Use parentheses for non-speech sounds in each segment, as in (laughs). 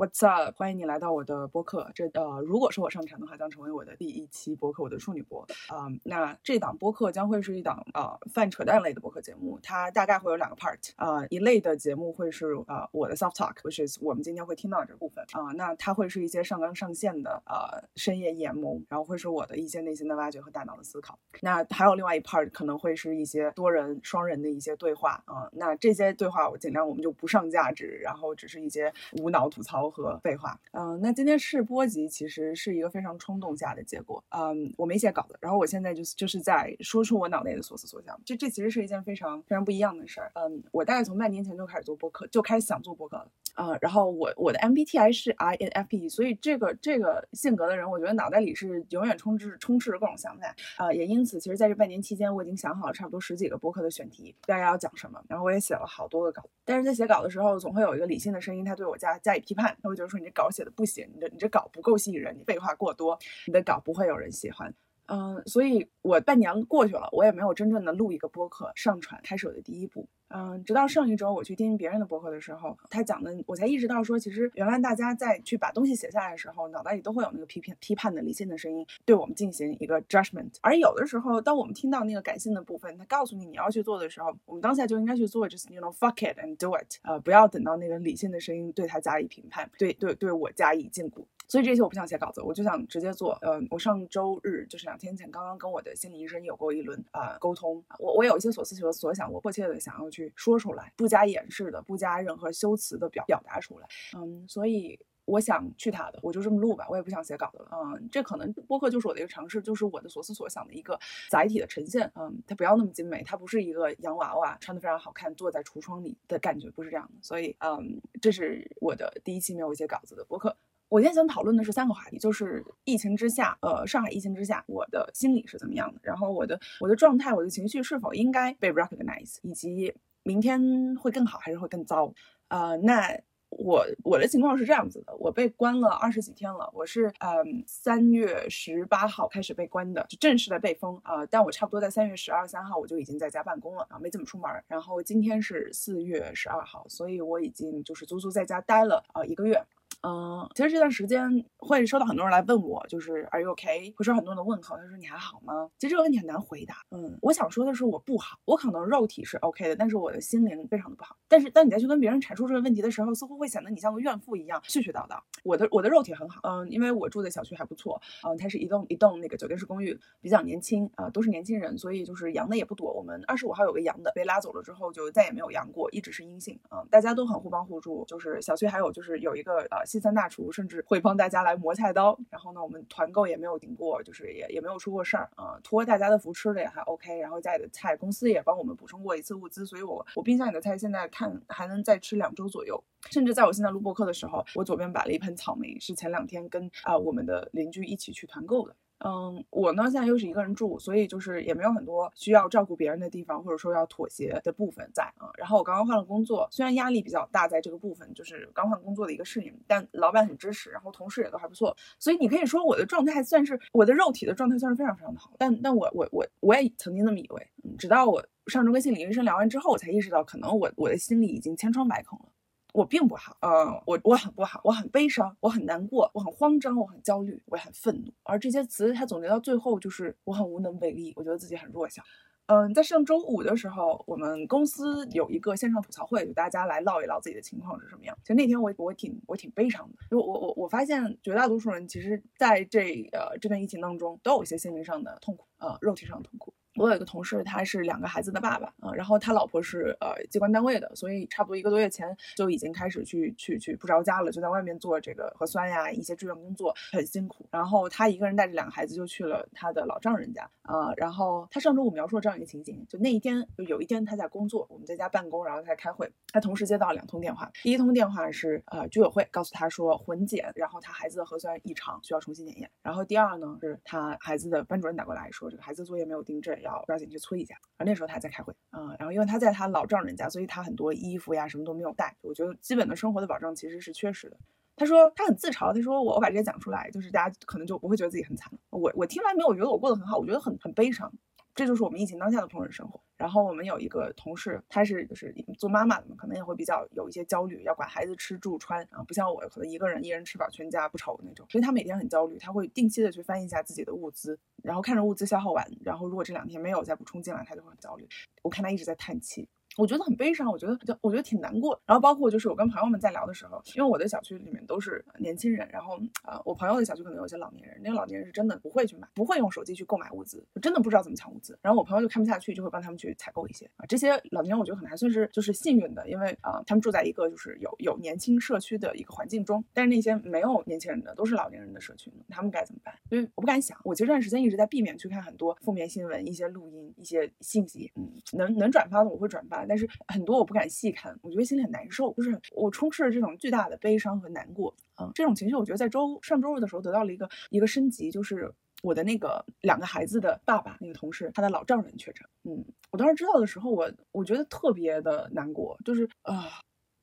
What's up？欢迎你来到我的播客。这呃，如果说我上传的话，将成为我的第一期播客，我的处女播。啊、那这档播客将会是一档呃泛扯淡类的播客节目，它大概会有两个 part。啊，一类的节目会是呃我的 self talk，which is 我们今天会听到的这部分。啊、那它会是一些上纲上线的呃深夜眼眸，然后会是我的一些内心的挖掘和大脑的思考。那还有另外一 part 可能会是一些多人、双人的一些对话啊、那这些对话我尽量我们就不上价值，然后只是一些无脑吐槽和废话。嗯、那今天试播集其实是一个非常冲动下的结果。嗯，我没写稿子，然后我现在就是就是在说出我脑内的所思所想。这这其实是一件非常非常不一样的事儿。嗯，我大概从半年前就开始做播客，就开始想做播客了。啊、然后我我的 MBTI 是 INFP，所以这个这个性格的人，我觉得脑袋里是永远充斥充斥着各种想法。啊、也因此，其实在这半年期间，我已经想好了差不多十几个播客的选题，大概要讲什么，然后我也写了好多个稿。但是在写稿的时候，总会有一个理性的声音，他对我加加以批判，他会觉得说你这稿写的不行，你的你这稿不够吸引人，你废话过多，你的稿不会有人喜欢。嗯，所以我半年过去了，我也没有真正的录一个播客上传，开始我的第一步。嗯，直到上一周我去听别人的播客的时候，他讲的，我才意识到说，其实原来大家在去把东西写下来的时候，脑袋里都会有那个批评、批判的理性的声音，对我们进行一个 judgment。而有的时候，当我们听到那个感性的部分，他告诉你你要去做的时候，我们当下就应该去做，just you know fuck it and do it。呃，不要等到那个理性的声音对他加以评判，对对对我加以禁锢。所以这期我不想写稿子，我就想直接做。呃，我上周日就是两天前刚刚跟我的心理医生有过一轮啊、呃沟通，我我有一些所思所所想，我迫切的想要去说出来，不加掩饰的，不加任何修辞的表表达出来。嗯，所以。我想去他的，我就这么录吧，我也不想写稿子了。嗯，这可能播客就是我的一个尝试，就是我的所思所想的一个载体的呈现。嗯，它不要那么精美，它不是一个洋娃娃穿的非常好看，坐在橱窗里的感觉，不是这样的。所以，嗯，这是我的第一期没有写稿子的播客。我今天想讨论的是三个话题，就是疫情之下，呃，上海疫情之下，我的心理是怎么样的，然后我的我的状态，我的情绪是否应该被 recognize，以及明天会更好还是会更糟？呃，那我我的情况是这样子的，我被关了二十几天了，我是嗯三月十八号开始被关的，就正式的被封啊、呃但我差不多在三月十二三号我就已经在家办公了，啊，没怎么出门，然后今天是四月十二号，所以我已经就是足足在家待了啊、呃一个月。嗯，其实这段时间会收到很多人来问我，就是 Are you OK？会收到很多人的问候，他说你还好吗？其实这个问题很难回答。嗯，我想说的是我不好，我可能肉体是 OK 的，但是我的心灵非常的不好。但是当你再去跟别人阐述这个问题的时候，似乎会显得你像个怨妇一样絮絮叨叨。我的我的肉体很好，嗯，因为我住的小区还不错，嗯，它是一栋一栋那个酒店式公寓，比较年轻啊、都是年轻人，所以就是阳的也不多。我们二十五号有个阳的被拉走了之后，就再也没有阳过，一直是阴性。嗯，大家都很互帮互助，就是小区还有就是有一个呃西餐大厨，甚至会帮大家来磨菜刀。然后呢，我们团购也没有顶过，就是也也没有出过事儿啊、托大家的福吃的也还 OK。然后家里的菜公司也帮我们补充过一次物资，所以我我冰箱里的菜现在看还能再吃两周左右。甚至在我现在录播课的时候，我左边摆了一盆草莓，是前两天跟啊、我们的邻居一起去团购的。嗯，我呢现在又是一个人住，所以就是也没有很多需要照顾别人的地方，或者说要妥协的部分在啊。然后我刚刚换了工作，虽然压力比较大，在这个部分就是刚换工作的一个适应，但老板很支持，然后同事也都还不错，所以你可以说我的状态算是我的肉体的状态算是非常非常的好。但但我我我我也曾经那么以为，直到我上周跟心理医生聊完之后，我才意识到，可能我我的心里已经千疮百孔了。我并不好，呃，我我很不好，我很悲伤，我很难过，我很慌张，我很焦虑，我也很愤怒。而这些词，它总结到最后就是我很无能为力，我觉得自己很弱小。嗯，在上周五的时候，我们公司有一个线上吐槽会，就大家来唠一唠自己的情况是什么样。其实那天我我挺我挺悲伤的，因为我我我发现绝大多数人其实在这呃这段疫情当中都有一些心灵上的痛苦，呃，肉体上的痛苦。我有一个同事，他是两个孩子的爸爸啊、然后他老婆是呃机关单位的，所以差不多一个多月前就已经开始去去去不着家了，就在外面做这个核酸呀一些志愿工作，很辛苦。然后他一个人带着两个孩子就去了他的老丈人家啊、然后他上周五描述了这样一个情景，就那一天就有一天他在工作，我们在家办公，然后他在开会，他同时接到两通电话，第一通电话是呃居委会告诉他说混检，然后他孩子的核酸异常，需要重新检验。然后第二呢是他孩子的班主任打过来说，这个孩子作业没有订正，要抓紧去催一下。然后那时候他在开会，嗯，然后因为他在他老丈人家，所以他很多衣服呀什么都没有带。我觉得基本的生活的保障其实是缺失的。他说他很自嘲，他说我我把这些讲出来，就是大家可能就不会觉得自己很惨。我我听完没有觉得我过得很好，我觉得很很悲伤。这就是我们疫情当下的同仁生活。然后我们有一个同事，她是就是做妈妈的嘛，可能也会比较有一些焦虑，要管孩子吃住穿啊，不像我可能一个人一人吃饱全家不愁那种，所以她每天很焦虑，她会定期的去翻一下自己的物资，然后看着物资消耗完，然后如果这两天没有再补充进来，她就会很焦虑。我看她一直在叹气。我觉得很悲伤，我觉得就我觉得挺难过。然后包括就是我跟朋友们在聊的时候，因为我的小区里面都是年轻人，然后啊，我朋友的小区可能有些老年人，那个老年人是真的不会去买，不会用手机去购买物资，真的不知道怎么抢物资。然后我朋友就看不下去，就会帮他们去采购一些啊。这些老年人我觉得可能还算是就是幸运的，因为啊，他们住在一个就是有有年轻社区的一个环境中。但是那些没有年轻人的，都是老年人的社区，他们该怎么办？因为我不敢想，我其实这段时间一直在避免去看很多负面新闻、一些录音、一些信息。嗯，能能转发的我会转发，但是很多。我不敢细看，我觉得心里很难受，就是我充斥着这种巨大的悲伤和难过，嗯，这种情绪我觉得在周上周日的时候得到了一个一个升级，就是我的那个两个孩子的爸爸那个同事，他的老丈人确诊，嗯，我当时知道的时候，我我觉得特别的难过，就是啊，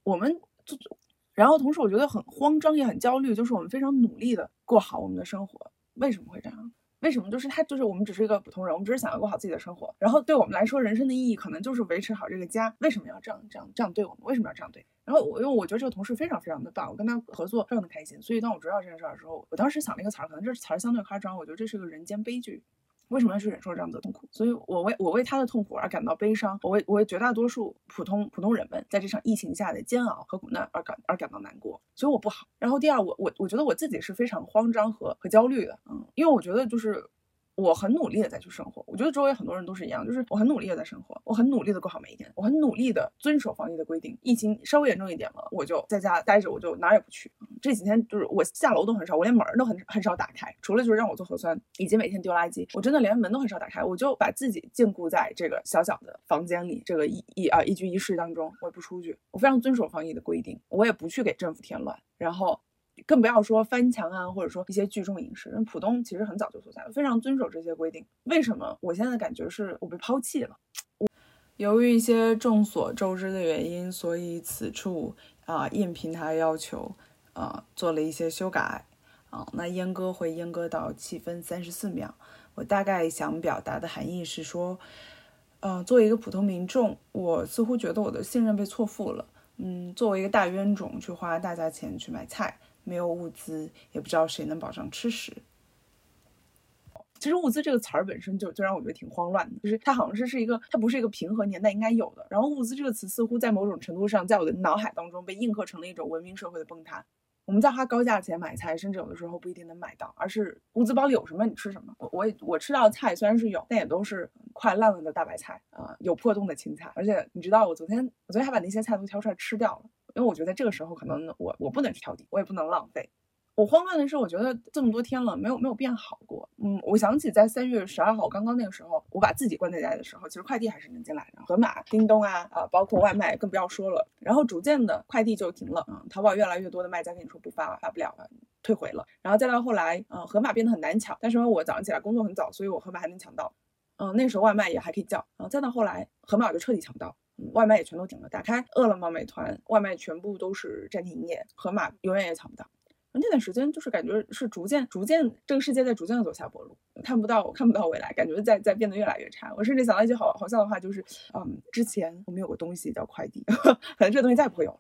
我们就，然后同时我觉得很慌张也很焦虑，就是我们非常努力的过好我们的生活，为什么会这样？为什么？就是他，就是我们只是一个普通人，我们只是想要过好自己的生活。然后对我们来说，人生的意义可能就是维持好这个家。为什么要这样、这样、这样对我们？为什么要这样对？然后我，因为我觉得这个同事非常非常的棒，我跟他合作非常的开心。所以当我知道这件事的时候，我当时想了一个词儿，可能这词儿相对夸张，我觉得这是个人间悲剧。为什么要去忍受这样的痛苦？所以我为我为他的痛苦而感到悲伤，我为我为绝大多数普通普通人们在这场疫情下的煎熬和苦难而感而感到难过。所以我不好。然后第二，我我我觉得我自己是非常慌张和和焦虑的，嗯，因为我觉得就是。我很努力的在去生活，我觉得周围很多人都是一样，就是我很努力的在生活，我很努力的过好每一天，我很努力的遵守防疫的规定。疫情稍微严重一点了，我就在家待着，我就哪儿也不去。这几天就是我下楼都很少，我连门都很很少打开，除了就是让我做核酸以及每天丢垃圾，我真的连门都很少打开，我就把自己禁锢在这个小小的房间里，这个一一啊一居一室当中，我也不出去，我非常遵守防疫的规定，我也不去给政府添乱，然后。更不要说翻墙啊，或者说一些聚众饮食。因为浦东其实很早就存在了，非常遵守这些规定。为什么我现在感觉是我被抛弃了？由于一些众所周知的原因，所以此处啊应平台要求啊做了一些修改啊。那阉割会阉割到七分三十四秒。我大概想表达的含义是说，呃，作为一个普通民众，我似乎觉得我的信任被错付了。嗯，作为一个大冤种，去花大价钱去买菜。没有物资，也不知道谁能保障吃食。其实“物资”这个词儿本身就就让我觉得挺慌乱的，就是它好像是是一个，它不是一个平和年代应该有的。然后“物资”这个词似乎在某种程度上，在我的脑海当中被印刻成了一种文明社会的崩塌。我们在花高价钱买菜，甚至有的时候不一定能买到，而是物资包里有什么你吃什么。我我我吃到的菜虽然是有，但也都是快烂了的大白菜啊，有破洞的青菜。而且你知道，我昨天我昨天还把那些菜都挑出来吃掉了。因为我觉得在这个时候可能我我不能去挑剔，我也不能浪费。我慌乱的是，我觉得这么多天了，没有没有变好过。嗯，我想起在三月十二号刚刚那个时候，我把自己关在家里的时候，其实快递还是能进来的，盒马、叮咚啊啊，包括外卖更不要说了。然后逐渐的快递就停了啊，淘宝越来越多的卖家跟你说不发了发不了了，退回了。然后再到后来，嗯，盒马变得很难抢，但是因为我早上起来工作很早，所以我盒马还能抢到。嗯，那时候外卖也还可以叫。然后再到后来，盒马就彻底抢不到。外卖也全都停了，打开饿了么、美团，外卖全部都是暂停营业，盒马永远也抢不到。那段时间就是感觉是逐渐、逐渐，这个世界在逐渐的走下坡路，看不到、看不到未来，感觉在在变得越来越差。我甚至想到一句好好笑的话，就是，嗯，之前我们有个东西叫快递，(laughs) 可能这个东西再也不会有了。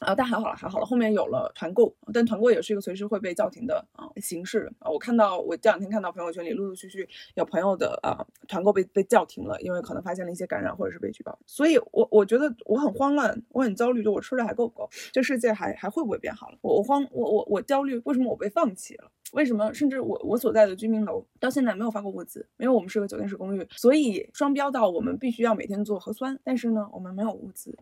啊，但还好了，还好了。后面有了团购，但团购也是一个随时会被叫停的啊形式啊。我看到，我这两天看到朋友圈里陆陆续续有朋友的啊团购被被叫停了，因为可能发现了一些感染或者是被举报。所以，我我觉得我很慌乱，我很焦虑，就我吃的还够不够？这世界还还会不会变好了？我我慌，我我我焦虑，为什么我被放弃了？为什么甚至我我所在的居民楼到现在没有发过物资？因为我们是个酒店式公寓，所以双标到我们必须要每天做核酸，但是呢，我们没有物资。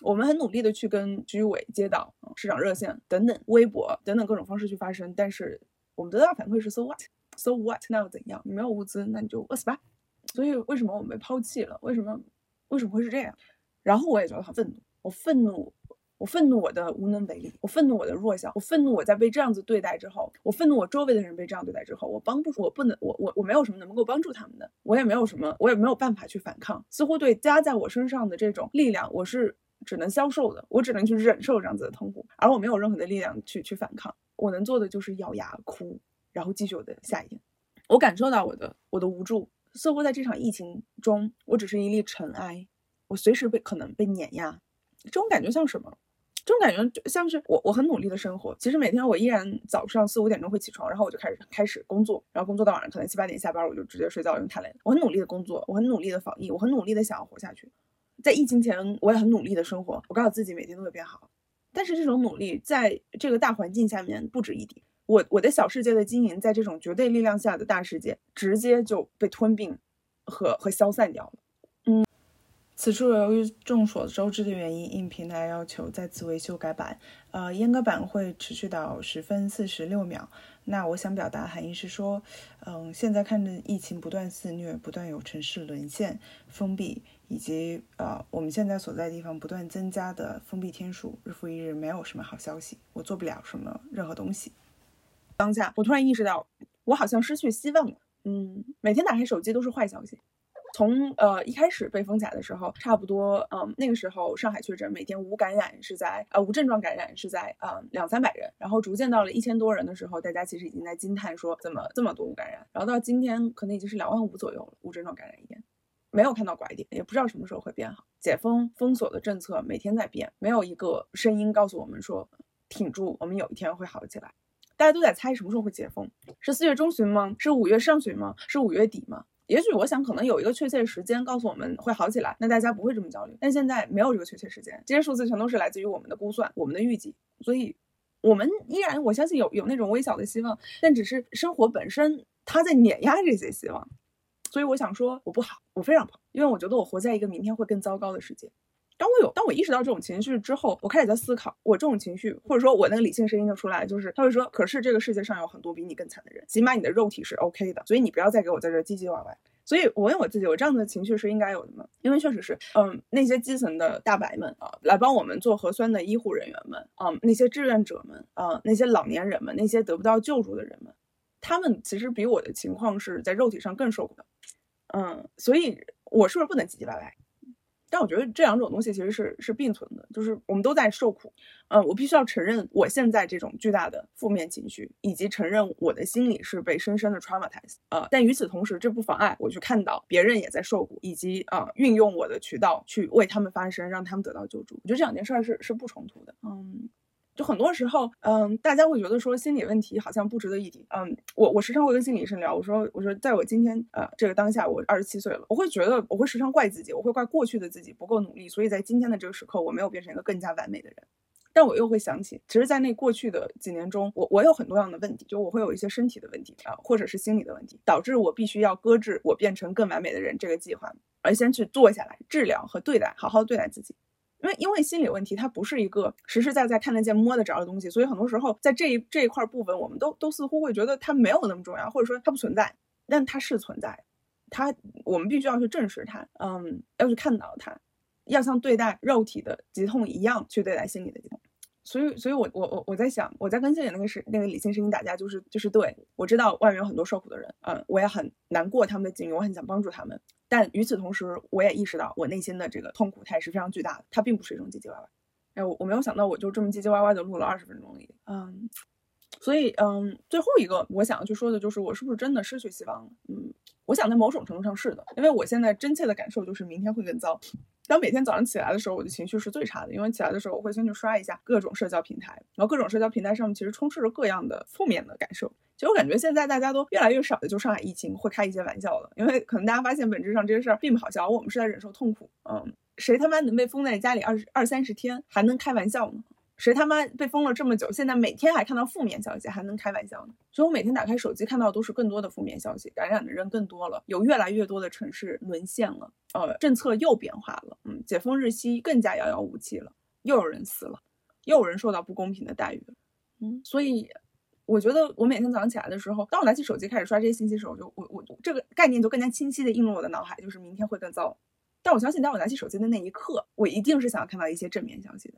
我们很努力的去跟居委、街道、市长热线等等、微博等等各种方式去发声，但是我们得到的反馈是 so what，so (laughs) what，那又怎样？你没有物资，那你就饿死吧。所以为什么我们被抛弃了？为什么为什么会是这样？然后我也觉得很愤怒，我愤怒，我愤怒我的无能为力，我愤怒我的弱小，我愤怒我在被这样子对待之后，我愤怒我周围的人被这样对待之后，我帮不，我不能，我我我没有什么能够帮助他们的，我也没有什么，我也没有办法去反抗。似乎对加在我身上的这种力量，我是。只能消受的，我只能去忍受这样子的痛苦，而我没有任何的力量去去反抗。我能做的就是咬牙哭，然后继续我的下一天。我感受到我的我的无助，似乎在这场疫情中，我只是一粒尘埃，我随时被可能被碾压。这种感觉像什么？这种感觉就像是我我很努力的生活，其实每天我依然早上四五点钟会起床，然后我就开始开始工作，然后工作到晚上可能七八点下班，我就直接睡觉，因为太累了。我很努力的工作，我很努力的防疫，我很努力的想要活下去。在疫情前，我也很努力的生活，我告诉自己每天都会变好。但是这种努力在这个大环境下面不值一提。我我的小世界的经营，在这种绝对力量下的大世界，直接就被吞并和和消散掉了。嗯，此处由于众所周知的原因，应平台要求再次维修改版。呃，阉割版会持续到十分四十六秒。那我想表达的含义是说，嗯，现在看着疫情不断肆虐，不断有城市沦陷、封闭。以及呃，我们现在所在地方不断增加的封闭天数，日复一日，没有什么好消息，我做不了什么任何东西。当下，我突然意识到，我好像失去希望了。嗯，每天打开手机都是坏消息。从呃一开始被封起来的时候，差不多，嗯，那个时候上海确诊每天无感染是在呃无症状感染是在呃两三百人，然后逐渐到了一千多人的时候，大家其实已经在惊叹说怎么这么多无感染，然后到今天可能已经是两万五左右了，无症状感染一天。没有看到拐点，也不知道什么时候会变好。解封封锁的政策每天在变，没有一个声音告诉我们说挺住，我们有一天会好起来。大家都在猜什么时候会解封，是四月中旬吗？是五月上旬吗？是五月底吗？也许我想可能有一个确切时间告诉我们会好起来，那大家不会这么焦虑。但现在没有这个确切时间，这些数字全都是来自于我们的估算、我们的预计，所以我们依然我相信有有那种微小的希望，但只是生活本身它在碾压这些希望。所以我想说，我不好，我非常不好，因为我觉得我活在一个明天会更糟糕的世界。当我有，当我意识到这种情绪之后，我开始在思考，我这种情绪，或者说我那个理性声音就出来，就是他会说，可是这个世界上有很多比你更惨的人，起码你的肉体是 OK 的，所以你不要再给我在这唧唧歪歪。所以我问我自己，我这样的情绪是应该有的吗？因为确实是，嗯，那些基层的大白们啊，来帮我们做核酸的医护人员们，嗯，那些志愿者们，啊，那些老年人们，那些得不到救助的人们，他们其实比我的情况是在肉体上更受苦的。嗯，所以我是不是不能唧唧歪歪？但我觉得这两种东西其实是是并存的，就是我们都在受苦。嗯，我必须要承认我现在这种巨大的负面情绪，以及承认我的心理是被深深的 traumatized。呃，但与此同时，这不妨碍我去看到别人也在受苦，以及呃，运用我的渠道去为他们发声，让他们得到救助。我觉得这两件事儿是是不冲突的。嗯。就很多时候，嗯，大家会觉得说心理问题好像不值得一提。嗯，我我时常会跟心理医生聊，我说我说，在我今天呃这个当下，我二十七岁了，我会觉得我会时常怪自己，我会怪过去的自己不够努力，所以在今天的这个时刻，我没有变成一个更加完美的人。但我又会想起，其实，在那过去的几年中，我我有很多样的问题，就我会有一些身体的问题啊，或者是心理的问题，导致我必须要搁置我变成更完美的人这个计划，而先去坐下来治疗和对待，好好对待自己。因为因为心理问题，它不是一个实实在在看得见、摸得着的东西，所以很多时候在这一这一块部分，我们都都似乎会觉得它没有那么重要，或者说它不存在，但它是存在，它我们必须要去证实它，嗯，要去看到它，要像对待肉体的疾痛一样去对待心理的疾痛。所以，所以我我我我在想，我在跟心理那个是那个理性声音打架，就是就是对我知道外面有很多受苦的人，嗯，我也很难过他们的境遇，我很想帮助他们。但与此同时，我也意识到我内心的这个痛苦，它也是非常巨大的。它并不是一种唧唧歪歪。哎，我我没有想到，我就这么唧唧歪歪的录了二十分钟里。嗯，所以嗯，最后一个我想要去说的就是，我是不是真的失去希望了？嗯，我想在某种程度上是的，因为我现在真切的感受就是明天会更糟。当每天早上起来的时候，我的情绪是最差的，因为起来的时候我会先去刷一下各种社交平台，然后各种社交平台上面其实充斥着各样的负面的感受。其实我感觉现在大家都越来越少的就上海疫情会开一些玩笑了，因为可能大家发现本质上这些事儿并不好笑，我们是在忍受痛苦。嗯，谁他妈能被封在家里二十二三十天还能开玩笑呢？谁他妈被封了这么久，现在每天还看到负面消息，还能开玩笑呢？所以我每天打开手机看到都是更多的负面消息，感染的人更多了，有越来越多的城市沦陷了，呃，政策又变化了，嗯，解封日期更加遥遥无期了，又有人死了，又有人受到不公平的待遇，嗯，所以。我觉得我每天早上起来的时候，当我拿起手机开始刷这些信息的时候，就我我这个概念就更加清晰的映入我的脑海，就是明天会更糟。但我相信，当我拿起手机的那一刻，我一定是想要看到一些正面消息的。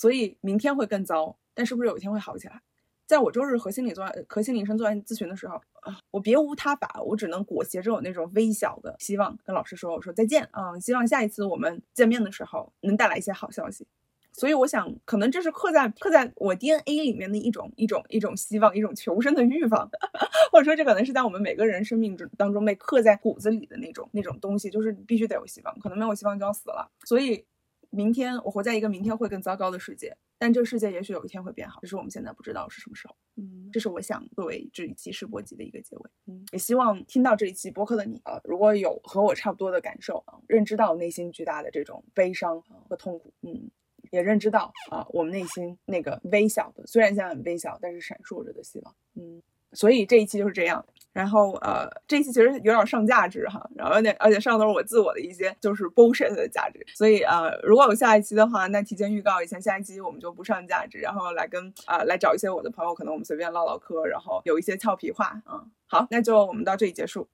所以明天会更糟，但是不是有一天会好起来？在我周日和心理做和心理医生做完咨询的时候啊，我别无他法，我只能裹挟着我那种微小的希望，跟老师说：“我说再见啊，希望下一次我们见面的时候能带来一些好消息。”所以我想，可能这是刻在刻在我 DNA 里面的一种一种一种希望，一种求生的欲望，(laughs) 或者说这可能是在我们每个人生命中当中被刻在骨子里的那种那种东西，就是必须得有希望，可能没有希望就要死了。所以，明天我活在一个明天会更糟糕的世界，但这个世界也许有一天会变好，只是我们现在不知道是什么时候。嗯，这是我想作为这一期试播集的一个结尾。嗯，也希望听到这一期播客的你，呃，如果有和我差不多的感受啊，认知到内心巨大的这种悲伤和痛苦，嗯。也认知到啊，我们内心那个微小的，虽然现在很微小，但是闪烁着的希望。嗯，所以这一期就是这样。然后呃，这一期其实有点上价值哈，然后有点而且上的都是我自我的一些就是 bullshit 的价值。所以呃，如果有下一期的话，那提前预告一下，下一期我们就不上价值，然后来跟啊来找一些我的朋友，可能我们随便唠唠嗑，然后有一些俏皮话。嗯，好，那就我们到这里结束。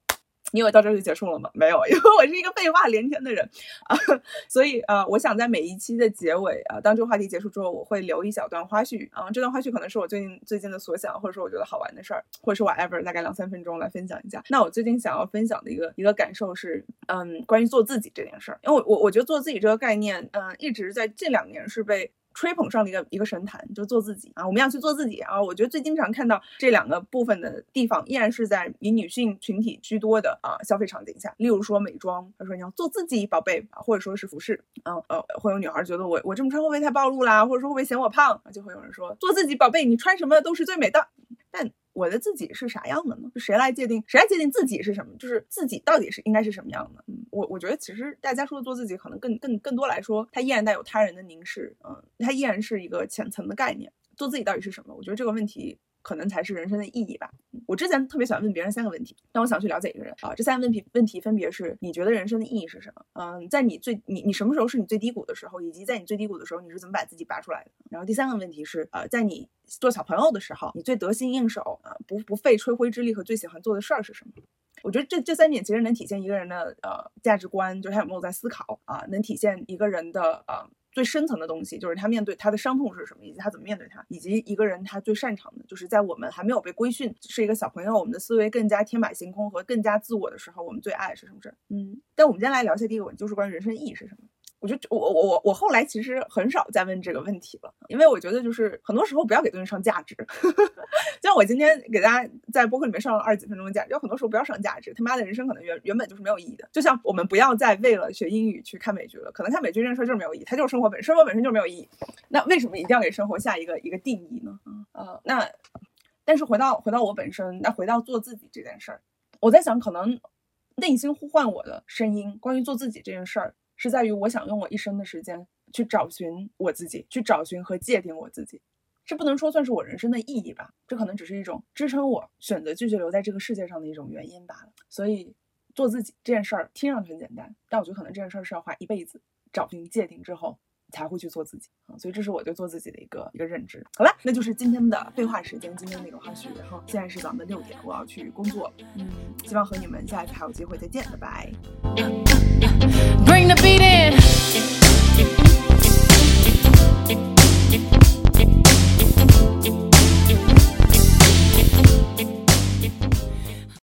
你以为到这就结束了吗？没有，(laughs) 因为我是一个废话连天的人啊，(laughs) 所以呃，我想在每一期的结尾啊，当这个话题结束之后，我会留一小段花絮啊，这段花絮可能是我最近最近的所想，或者说我觉得好玩的事儿，或者是 whatever，大概两三分钟来分享一下。那我最近想要分享的一个一个感受是，嗯，关于做自己这件事儿，因为我我我觉得做自己这个概念，嗯，一直在近两年是被。吹捧上的一个一个神坛，就做自己啊！我们要去做自己啊！我觉得最经常看到这两个部分的地方，依然是在以女性群体居多的啊消费场景下。例如说美妆，他说你要做自己，宝贝啊，或者说是服饰，嗯呃，会有女孩觉得我我这么穿会不会太暴露啦？或者说会不会嫌我胖？就会有人说做自己，宝贝，你穿什么都是最美的。但我的自己是啥样的呢？就谁来界定？谁来界定自己是什么？就是自己到底是应该是什么样的？嗯，我我觉得其实大家说的做自己，可能更更更多来说，它依然带有他人的凝视，嗯，它依然是一个浅层的概念。做自己到底是什么？我觉得这个问题。可能才是人生的意义吧。我之前特别喜欢问别人三个问题，当我想去了解一个人啊，这三个问题问题分别是：你觉得人生的意义是什么？嗯，在你最你你什么时候是你最低谷的时候，以及在你最低谷的时候，你是怎么把自己拔出来的？然后第三个问题是：呃，在你做小朋友的时候，你最得心应手啊，不不费吹灰之力和最喜欢做的事儿是什么？我觉得这这三点其实能体现一个人的呃价值观，就是他有没有在思考啊，能体现一个人的呃。最深层的东西就是他面对他的伤痛是什么，以及他怎么面对他，以及一个人他最擅长的，就是在我们还没有被规训，是一个小朋友，我们的思维更加天马行空和更加自我的时候，我们最爱是什么事儿？嗯，但我们今天来聊一下第一个问题，就是关于人生意义是什么。我就我我我我后来其实很少再问这个问题了，因为我觉得就是很多时候不要给东西上价值。(laughs) 就像我今天给大家在播客里面上了二十几分钟的价值，有很多时候不要上价值。他妈的人生可能原原本就是没有意义的。就像我们不要再为了学英语去看美剧了，可能看美剧这件事就是没有意义，它就是生活本生活本身就没有意义。那为什么一定要给生活下一个一个定义呢？呃，那但是回到回到我本身，那回到做自己这件事儿，我在想，可能内心呼唤我的声音，关于做自己这件事儿。是在于我想用我一生的时间去找寻我自己，去找寻和界定我自己，这不能说算是我人生的意义吧？这可能只是一种支撑我选择继续留在这个世界上的一种原因罢了。所以，做自己这件事儿听上去很简单，但我觉得可能这件事儿是要花一辈子找寻界定之后才会去做自己啊。所以，这是我对做自己的一个一个认知。好了，那就是今天的废话时间，今天那个花絮。然后现在是早上的六点，我要去工作。嗯，希望和你们下一次还有机会再见，拜拜。Bring the beat in.